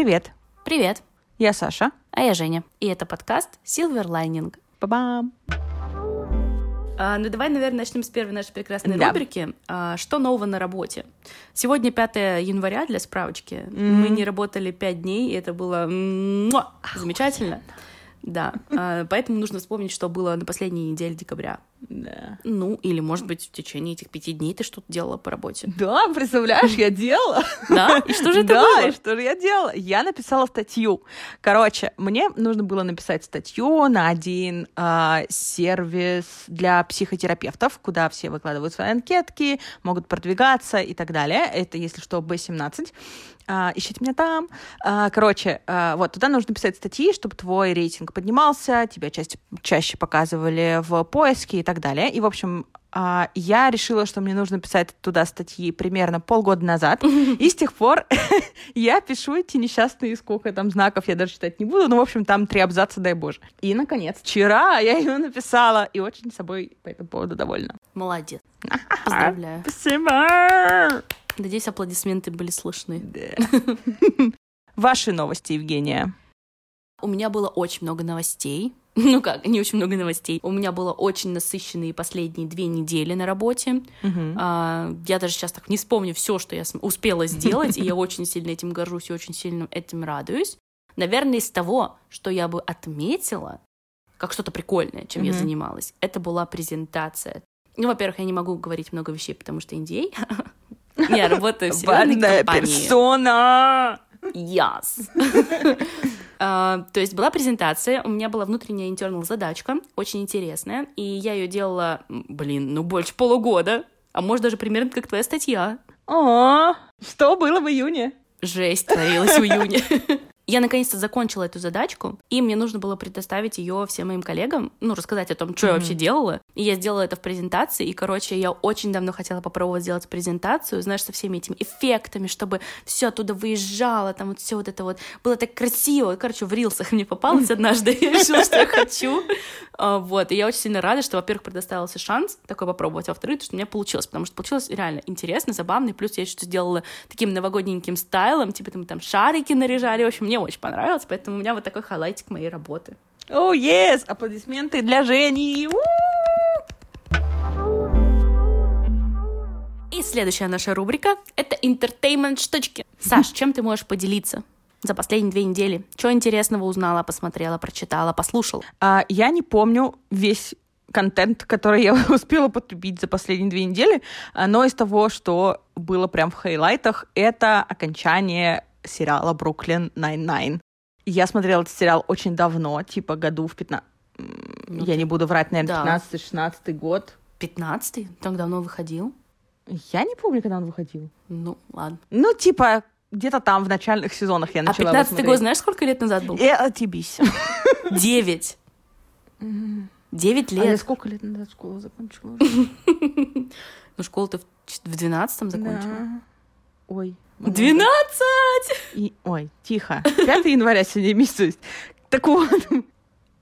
Привет, Привет, я Саша. а я Женя. И это подкаст Silver Lining. Ба-бам. А, ну давай, наверное, начнем с первой нашей прекрасной Да. рубрики. А, что нового на работе? Сегодня 5 января для справочки. Мы не работали 5 дней, и это было муа, замечательно. Да, а, поэтому нужно вспомнить, что было на последней неделе декабря. Да. Ну, или, может быть, в течение этих пяти дней ты что-то делала по работе. Да, представляешь, я делала. Да? И что же это да, было? и что же я делала? Я написала статью. Короче, мне нужно было написать статью на один а, сервис для психотерапевтов, куда все выкладывают свои анкетки, могут продвигаться и так далее. Это, если что, B17. А, ищите меня там. А, короче, а, вот туда нужно писать статьи, чтобы твой рейтинг поднимался, тебя чаще, чаще показывали в поиске и так далее. И, в общем, а, я решила, что мне нужно писать туда статьи примерно полгода назад. И с тех пор я пишу эти несчастные, сколько там знаков, я даже читать не буду. Ну, в общем, там три абзаца, дай боже. И, наконец, вчера я ее написала, и очень собой по этому поводу довольна. Молодец. Поздравляю. Спасибо! Надеюсь, аплодисменты были слышны. Ваши новости, Евгения. У меня было очень много новостей. Ну как, не очень много новостей. У меня было очень насыщенные последние две недели на работе. Мгм. А, я даже сейчас так не вспомню все, что я успела сделать, и я очень сильно этим горжусь и очень сильно этим радуюсь. Наверное, из того, что я бы отметила, как что-то прикольное, чем я Мгм. занималась, это была презентация. Ну, во-первых, я не могу говорить много вещей, потому что NDA. Я работаю в серьезной компании. персона! Yes. А, То есть была презентация, у меня была внутренняя internal задачка, очень интересная, и я ее делала, блин, ну больше полугода, а может даже примерно как твоя статья. О, что было в июне? Жесть творилась в июне. Я наконец-то закончила эту задачку, и мне нужно было предоставить ее всем моим коллегам, ну, рассказать о том, что я вообще делала. И я сделала это в презентации, и, короче, я очень давно хотела попробовать сделать презентацию, знаешь, со всеми этими эффектами, чтобы все оттуда выезжало, там вот все вот это вот было так красиво. Короче, в рилсах мне попалось однажды, я решила, что я хочу. А, Вот, и я очень сильно рада, что, во-первых, предоставился шанс такой попробовать, а во-вторых, что у меня получилось, потому что получилось реально интересно, забавно, и плюс я еще сделала таким новогодненьким стайлом, типа там, там шарики наряжали, в общем, мне очень понравилось, поэтому у меня вот такой хайлайтик моей работы. О, yes! Аплодисменты для Жени! У! И следующая наша рубрика — это entertainment штучки. Саш, чем ты можешь поделиться за последние две недели? Что интересного узнала, посмотрела, прочитала, послушала? А, я не помню весь контент, который я успела потребить за последние две недели, но из того, что было прям в хайлайтах, это окончание сериала «Brooklyn Nine-Nine». Я смотрела этот сериал очень давно, типа году в 15... Ну, я не буду врать, наверное, да. 15-16 год. Пятнадцатый? Так давно выходил? Я не помню, когда он выходил. Ну, ладно. Ну, типа, где-то там в начальных сезонах я А начала его пятнадцатый год смотреть. знаешь, сколько лет назад был? Э, отъебись. Девять. Девять А я лет. сколько лет назад школу закончила? Ну, школу ты в двенадцатом закончила. Ой. много. Двенадцать! И, ой, тихо. 5 января сегодня месяц. Так вот.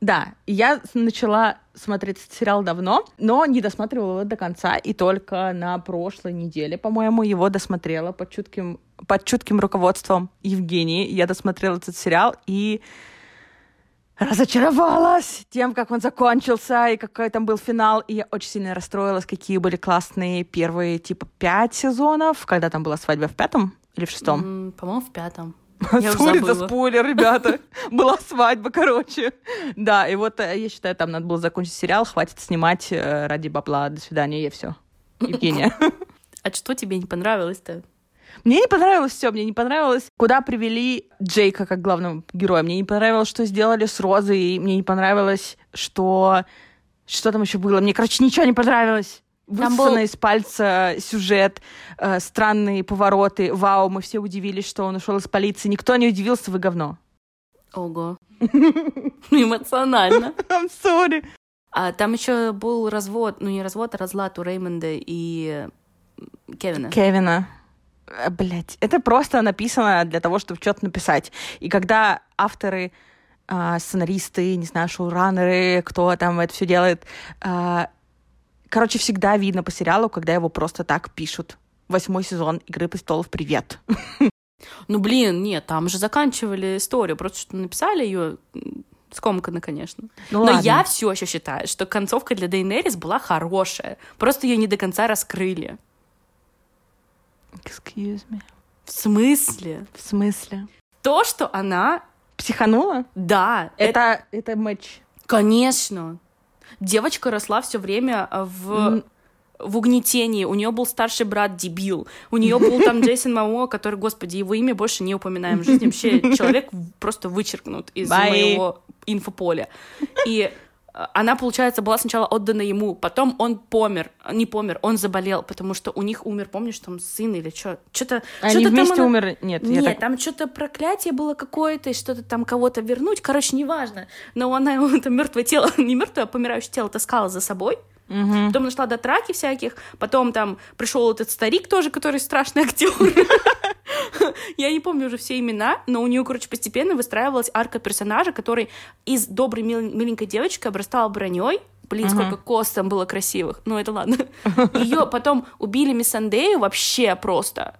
Да, я начала смотреть этот сериал давно, но не досматривала его до конца, и только на прошлой неделе, по-моему, его досмотрела под чутким, под чутким руководством Евгении. Я досмотрела этот сериал и разочаровалась тем, как он закончился и какой там был финал. И я очень сильно расстроилась, какие были классные первые, типа, пять сезонов, когда там была свадьба в пятом или в шестом. М, По-моему, в пятом. Сори за спойлер, ребята. Была свадьба, короче. Да, и вот э, я считаю, там надо было закончить сериал, хватит снимать э, ради бабла. До свидания, и все. Евгения. А что тебе не понравилось-то? Мне не понравилось все, мне не понравилось, куда привели Джейка как главного героя. Мне не понравилось, что сделали с Розой. Мне не понравилось, что... Что там еще было? Мне, короче, ничего не понравилось. Высосанный был- из пальца сюжет, э, странные повороты. Вау, мы все удивились, что он ушел из полиции. Никто не удивился, вы говно. Ого. Эмоционально. I'm sorry. А там еще был развод, ну не развод, а разлад у Реймонда и Кевина. Кевина. Блять, это просто написано для того, чтобы что-то написать. И когда авторы, а, сценаристы, не знаю, шоураннеры, кто там это все делает, а, короче, всегда видно по сериалу, когда его просто так пишут. Восьмой сезон «Игры престолов. Привет». Ну, блин, нет, там же заканчивали историю, просто что написали ее скомканно, конечно. Ну, Но ладно. я все еще считаю, что концовка для Дейнерис была хорошая. Просто ее не до конца раскрыли. Excuse me. В смысле? В смысле? То, что она... Психанула? Да, это... Это, это матч. Конечно. Девочка росла все время э, в... В угнетении. У нее был старший брат дебил. У нее был там Джейсон Мамо, который, господи, его имя больше не упоминаем в жизни. Вообще человек просто вычеркнут из Bye. моего инфополя. И она, получается, была сначала отдана ему, потом он помер, не помер, он заболел, потому что у них умер, помнишь, там сын или что? Что-то Они вместе умерли? Нет, Нет, так... там что-то проклятие было какое-то, что-то там кого-то вернуть, короче, неважно. Но она его это мертвое тело, не мертвое, а помирающее тело таскала за собой. Мгм. Потом нашла до траки всяких, потом там пришел этот старик тоже, который страшный актер. Я не помню уже все имена, но у нее, короче, постепенно выстраивалась арка персонажа, который из доброй мил- миленькой девочки обрастал броней. Блин, Ага. сколько кост там было красивых. Ну, это ладно. Ее потом убили Миссандею вообще просто.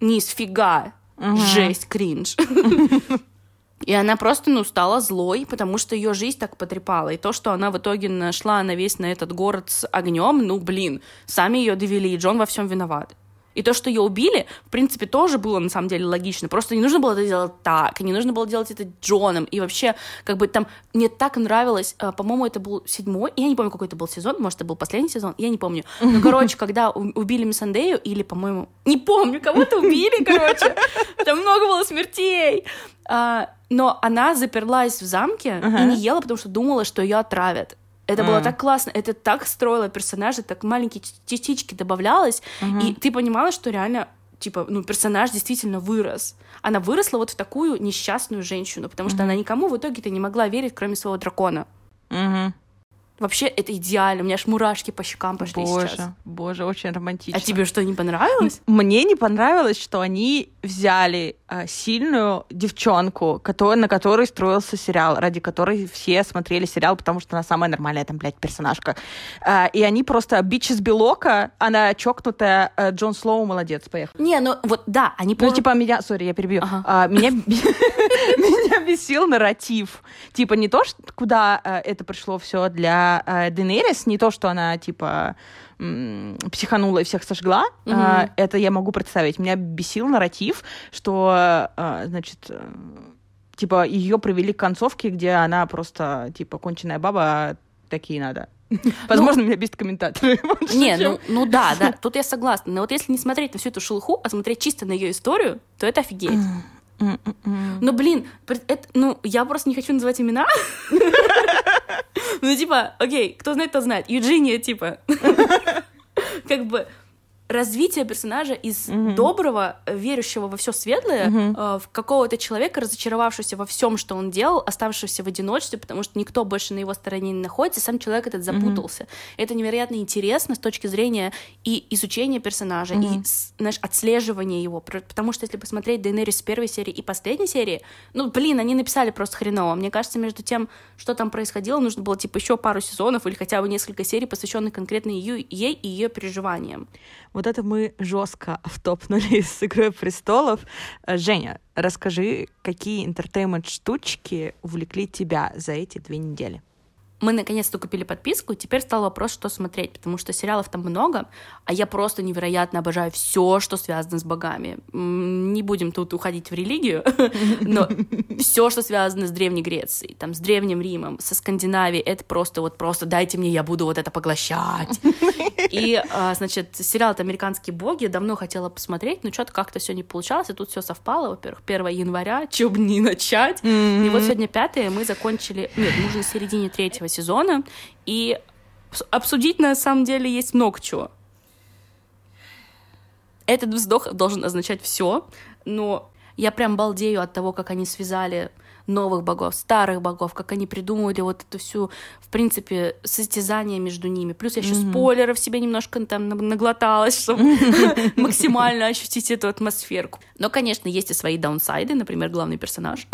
Ни сфига. Ага. Жесть, кринж. И она просто, ну, стала злой, потому что ее жизнь так потрепала. И то, что она в итоге нашла на весь на этот город с огнем, ну, блин, сами ее довели, и Джон во всем виноват. И то, что ее убили, в принципе, тоже было на самом деле логично. Просто не нужно было это делать так, и не нужно было делать это Джоном. И вообще, как бы там мне так нравилось, э, по-моему, это был седьмой, я не помню, какой это был сезон, может, это был последний сезон, я не помню. Но, короче, когда убили Миссандею, или, по-моему, не помню, кого-то убили, короче, там много было смертей. А, но она заперлась в замке и не ела, потому что думала, что ее отравят. Это было А. так классно, это так строило персонажа, так маленькие частички добавлялось, и ты понимала, что реально типа, ну, персонаж действительно вырос. Она выросла вот в такую несчастную женщину, потому что она никому в итоге-то не могла верить, кроме своего дракона. Мгм. Вообще, это идеально. У меня аж мурашки по щекам пошли Боже, сейчас. боже, очень романтично. А тебе что, не понравилось? Мне не понравилось, что они взяли сильную девчонку, которая, на которой строился сериал, ради которой все смотрели сериал, потому что она самая нормальная там, блядь, персонажка. А, и они просто бич из белока, она чокнутая, а, Джон Слоу молодец, поехали. Не, ну вот да, они Ну, типа, меня, сори, я перебью. Ага. А, меня, меня бесил нарратив. Типа, не то, куда а, это пришло все для а, Денерис, не то, что она, типа, психанула и всех сожгла. А, это я могу представить. Меня бесил нарратив, что, а, значит, э, типа, ее привели к концовке, где она просто, типа, конченая баба, а такие надо. Возможно, меня бесит комментаторы. больше, Не, ну, ну да, да, тут я согласна. Но вот если не смотреть на всю эту шелуху, а смотреть чисто на ее историю, то это офигеть. Ну, блин, это, ну, я просто не хочу называть имена. Ну, типа, окей, кто знает, тот знает. Юджиния, типа. Как бы развитие персонажа из Мгм. доброго, верующего во все светлое, Мгм. э, в какого-то человека, разочаровавшегося во всем, что он делал, оставшегося в одиночестве, потому что никто больше на его стороне не находится, сам человек этот запутался. Это невероятно интересно с точки зрения и изучения персонажа, Мгм. и знаешь, отслеживания его. Потому что если посмотреть Дейнерис с первой серии и последней серии, ну, блин, они написали просто хреново. Мне кажется, между тем, что там происходило, нужно было, типа, еще пару сезонов или хотя бы несколько серий, посвященных конкретно ее, ей и ее переживаниям. Вот это мы жестко втопнули с «Игрой престолов». Э, Женя, расскажи, какие интертеймент-штучки увлекли тебя за эти две недели? Мы наконец-то купили подписку, теперь стал вопрос, что смотреть, потому что сериалов там много, а я просто невероятно обожаю все, что связано с богами. Не будем тут уходить в религию, но все, что связано с Древней Грецией, там, с Древним Римом, со Скандинавией, это просто вот просто дайте мне, я буду вот это поглощать. И, а, значит, сериал «Американские боги», давно хотела посмотреть, но что-то как-то все не получалось, и тут все совпало, во-первых, 1 января, чего бы не начать, и вот сегодня пятое, мы закончили... Нет, мы уже на середине третьего сезона, и обс- обсудить на самом деле есть много чего. Этот вздох должен означать все, но я прям балдею от того, как они связали новых богов, старых богов, как они придумывали вот эту всю, в принципе, состязание между ними. Плюс я еще спойлеров себе немножко там на- наглоталась, чтобы максимально ощутить эту атмосферку. Но, конечно, есть и свои даунсайды, например, главный персонаж.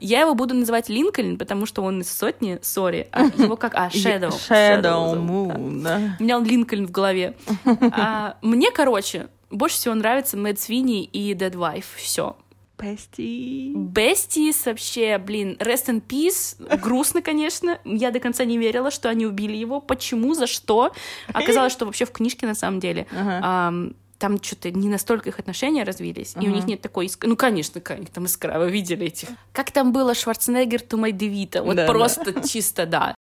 Я его буду называть Линкольн, потому что он из сотни, сори, а его как... А, Shadow. Shadow. Moon, да. У меня он Линкольн в голове. А, мне, короче, Больше всего нравится Мэд Свини и Dead Wife. Все. Besties. Besties вообще, блин, rest in peace. Грустно, конечно. Я до конца не верила, что они убили его. Почему, за что? Оказалось, что вообще в книжке на самом деле Ага. ам, там что-то не настолько их отношения развились, и у них нет такой искры. Ну, конечно, как них там искра, вы видели этих. Как там было Шварценеггер Тумай Девита? Вот Да, да. просто чисто, да.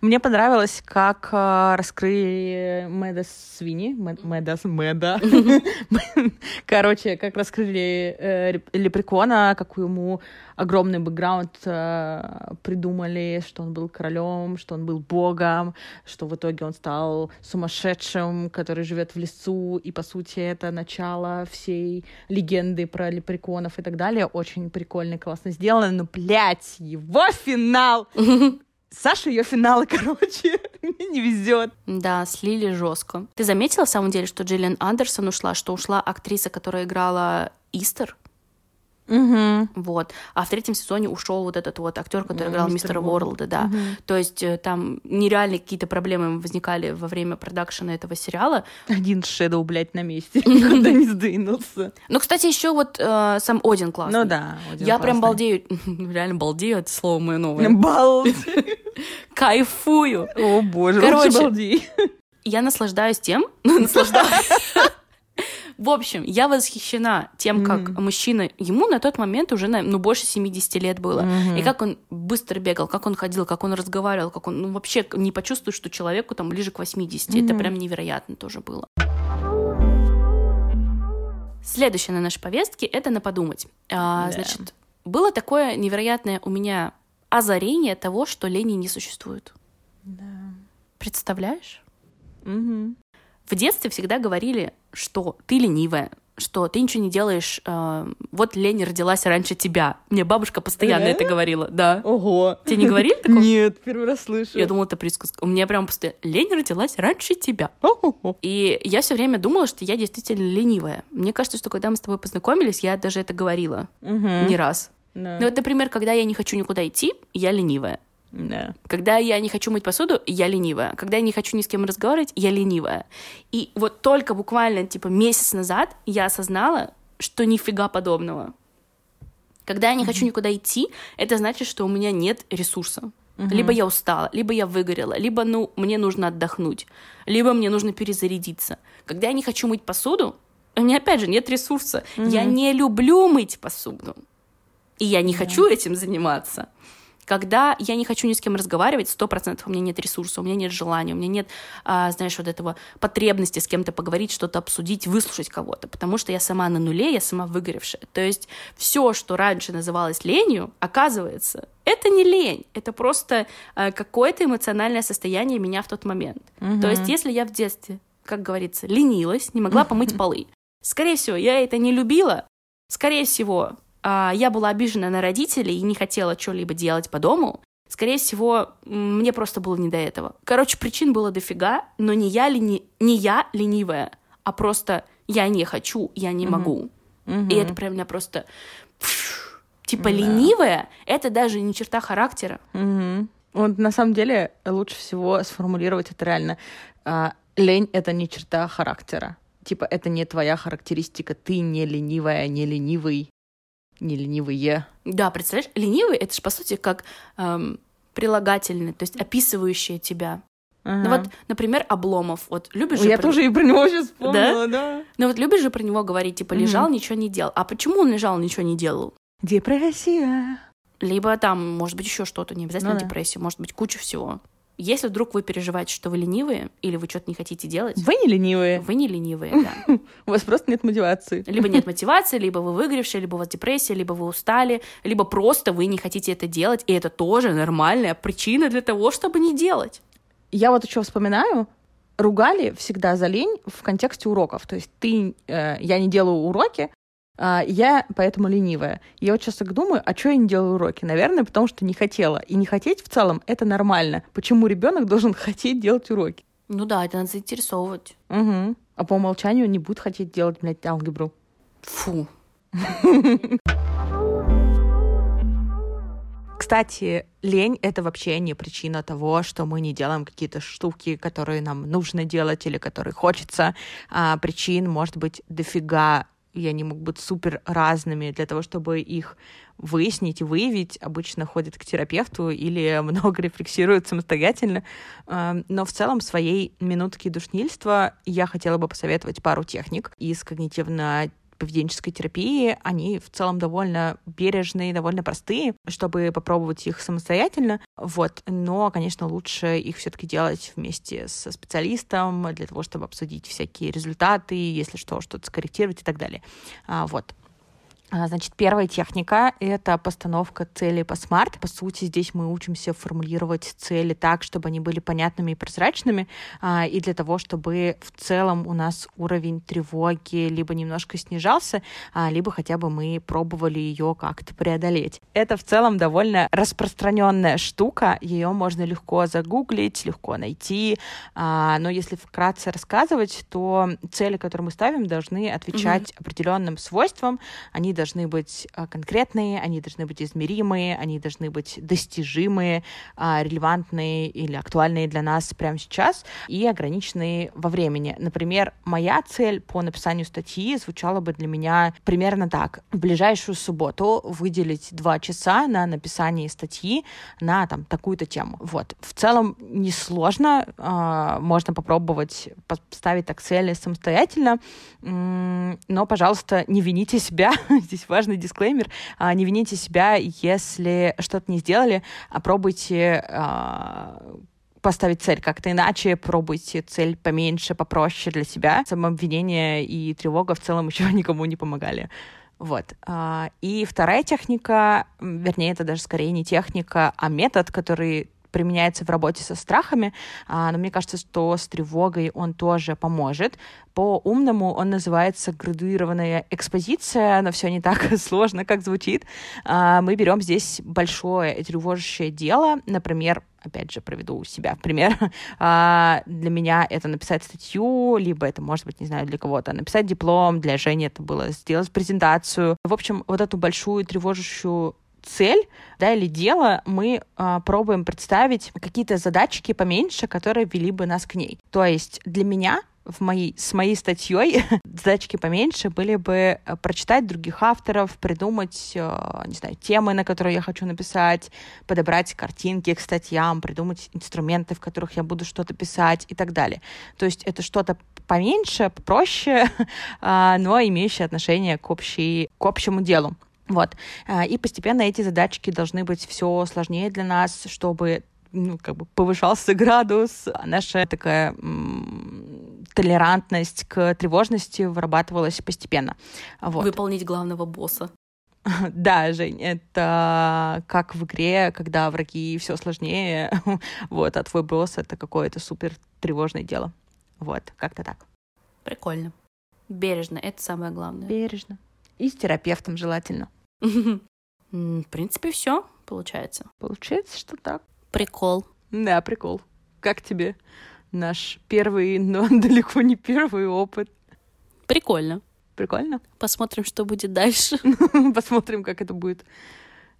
Мне понравилось, как э, раскрыли Мэда Свини. Мэ- Мэда, Мэда. Короче, как раскрыли э, Лепрекона, какой ему огромный бэкграунд э, придумали, что он был королем, что он был богом, что в итоге он стал сумасшедшим, который живет в лесу, и, по сути, это начало всей легенды про лепреконов и так далее. Очень прикольно, классно сделано, но, блядь, его финал! Саша ее финалы, короче, мне не везет. Да, слили жестко. Ты заметила, в самом деле, что Джиллиан Андерсон ушла, что ушла актриса, которая играла Истер? Угу. Вот. А в третьем сезоне ушел вот этот вот актер, который Да, играл мистер мистера. Уорлда, да. То есть э, там нереальные какие-то проблемы возникали во время продакшена этого сериала. Один Шэдоу, блядь, на месте. Никуда не сдвинулся. Ну, кстати, еще вот э, сам Один классный. Ну да. Один Я прям балдею, реально балдею, это слово мое новое. Балдей. Кайфую. О боже, Короче, балдей. Я наслаждаюсь тем, наслаждаюсь. В общем, я восхищена тем, как Мгм. мужчина, ему на тот момент уже ну, больше 70 лет было, Мгм. и как он быстро бегал, как он ходил, как он разговаривал, как он ну, вообще не почувствует, что человеку там ближе к 80. Это Мгм. прям невероятно тоже было. Следующее на нашей повестке — это на подумать. А, Да. Значит, было такое невероятное у меня озарение того, что лени не существует. Да. Представляешь? Мгм. В детстве всегда говорили, что ты ленивая, что ты ничего не делаешь, э, вот лень родилась раньше тебя. Мне бабушка постоянно Реально? это говорила, да. Ого. Тебе не говорили такого? Нет, первый раз слышу. Я думала, это присказка. У меня прям постоянно лень родилась раньше тебя. И я все время думала, что я действительно ленивая. Мне кажется, что когда мы с тобой познакомились, я даже это говорила не раз. Да. Ну вот, например, когда я не хочу никуда идти, я ленивая. Да. Когда я не хочу мыть посуду, я ленивая. Когда я не хочу ни с кем разговаривать, я ленивая. И вот только буквально, типа, месяц назад я осознала, что нифига подобного. Когда я не хочу никуда идти, это значит, что у меня нет ресурса. Либо я устала, либо я выгорела, либо, ну, мне нужно отдохнуть, либо мне нужно перезарядиться. Когда я не хочу мыть посуду, у меня, опять же, нет ресурса. Я не люблю мыть посуду. И я не хочу этим заниматься. Когда я не хочу ни с кем разговаривать, сто процентов у меня нет ресурса, у меня нет желания, у меня нет, а, знаешь, вот этого потребности с кем-то поговорить, что-то обсудить, выслушать кого-то, потому что я сама на нуле, я сама выгоревшая. То есть все, что раньше называлось ленью, оказывается, это не лень, это просто а, какое-то эмоциональное состояние меня в тот момент. То есть если я в детстве, как говорится, ленилась, не могла помыть полы, скорее всего, я это не любила, скорее всего, я была обижена на родителей и не хотела что-либо делать по дому, скорее всего, мне просто было не до этого. Короче, причин было дофига, но не я, лени... не я ленивая, а просто я не хочу, я не могу. Мгм. И это прям меня просто... Типа Да. ленивая — это даже не черта характера. Мгм. Вот на самом деле лучше всего сформулировать это реально. А, лень — это не черта характера. Типа, это не твоя характеристика. Ты не ленивая, не ленивый, не ленивые. Да, представляешь, ленивый — это же, по сути, как эм, прилагательное, то есть описывающее тебя. Ну вот, например, Обломов. Вот любишь же Я про- тоже и про него сейчас вспомнила, да? Ну вот любишь же про него говорить, типа, лежал, ничего не делал. А почему он лежал, ничего не делал? Депрессия. Либо там, может быть, еще что-то, не обязательно Ну да. депрессия, может быть, куча всего. Если вдруг вы переживаете, что вы ленивые, или вы что-то не хотите делать, Вы не ленивые. вы не ленивые, да. У вас просто нет мотивации. Либо нет мотивации, либо вы выгоревшие, либо у вас депрессия, либо вы устали, либо просто вы не хотите это делать, и это тоже нормальная причина для того, чтобы не делать. Я вот еще вспоминаю, ругали всегда за лень в контексте уроков. То есть ты, э, я не делаю уроки, я поэтому ленивая. Я вот сейчас так думаю, а что я не делаю уроки? Наверное, потому что не хотела. И не хотеть в целом это нормально. Почему ребенок должен хотеть делать уроки? Ну да, это надо заинтересовывать. Угу. А по умолчанию не будет хотеть делать, блядь, алгебру. Фу. Кстати, лень — это вообще не причина того, что мы не делаем какие-то штуки, которые нам нужно делать или которые хочется. А, причин может быть дофига, и они могут быть супер разными. Для того, чтобы их выяснить и выявить, обычно ходят к терапевту или много рефлексируют самостоятельно. А, но в целом своей минутки душнильства я хотела бы посоветовать пару техник из когнитивно поведенческой терапии, они в целом довольно бережные, довольно простые, чтобы попробовать их самостоятельно. Вот. Но, конечно, лучше их все-таки делать вместе со специалистом для того, чтобы обсудить всякие результаты, если что, что-то скорректировать и так далее. А, вот. А, значит, первая техника — это постановка целей по смарт. По сути, здесь мы учимся формулировать цели так, чтобы они были понятными и прозрачными, а, и для того, чтобы в целом у нас уровень тревоги либо немножко снижался, а, либо хотя бы мы пробовали ее как-то преодолеть. Это в целом довольно распространенная штука, ее можно легко загуглить, легко найти, но если вкратце рассказывать, то цели, которые мы ставим, должны отвечать mm-hmm. определенным свойствам, они должны быть а, конкретные, они должны быть измеримые, они должны быть достижимые, а, релевантные или актуальные для нас прямо сейчас и ограниченные во времени. Например, моя цель по написанию статьи звучала бы для меня примерно так. В ближайшую субботу выделить два часа на написание статьи на там такую-то тему. Вот. В целом несложно, а, можно попробовать поставить так цели самостоятельно, но, пожалуйста, не вините себя здесь важный дисклеймер. А, не вините себя, если что-то не сделали, а пробуйте а, поставить цель как-то иначе, пробуйте цель поменьше, попроще для себя. Самообвинение и тревога в целом еще никому не помогали. Вот. А, и вторая техника, вернее, это даже скорее не техника, а метод, который применяется в работе со страхами, а, но мне кажется, что с тревогой он тоже поможет. По-умному он называется градуированная экспозиция, но все не так сложно, как звучит. А, мы берем здесь большое тревожащее дело, например, опять же, проведу себя в пример. А, для меня это написать статью, либо это, может быть, не знаю, для кого-то написать диплом, для Жени это было сделать презентацию. В общем, вот эту большую тревожащую цель, да, или дело, мы э, пробуем представить какие-то задачки поменьше, которые вели бы нас к ней. То есть для меня в моей, с моей статьей задачки поменьше были бы э, прочитать других авторов, придумать, э, не знаю, темы, на которые я хочу написать, подобрать картинки к статьям, придумать инструменты, в которых я буду что-то писать и так далее. То есть это что-то поменьше, попроще, а, но имеющее отношение к, общей, к общему делу. Вот. А, и постепенно эти задачки должны быть все сложнее для нас, чтобы ну, как бы повышался градус, а наша такая толерантность к тревожности вырабатывалась постепенно. Вот. Выполнить главного босса. Да, Жень, это как в игре, когда враги все сложнее, вот, а твой босс — это какое-то супер тревожное дело. Вот, как-то так. Прикольно. Бережно, это самое главное. Бережно. И с терапевтом желательно. В принципе, все получается. Получается, что так. Прикол. Да, прикол. Как тебе наш первый, но далеко не первый опыт? Прикольно. Прикольно? Посмотрим, что будет дальше. Посмотрим, как это будет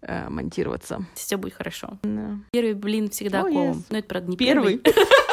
э, монтироваться. Все будет хорошо. Да. Первый блин всегда oh. Yes. Но это, правда, не первый. первый.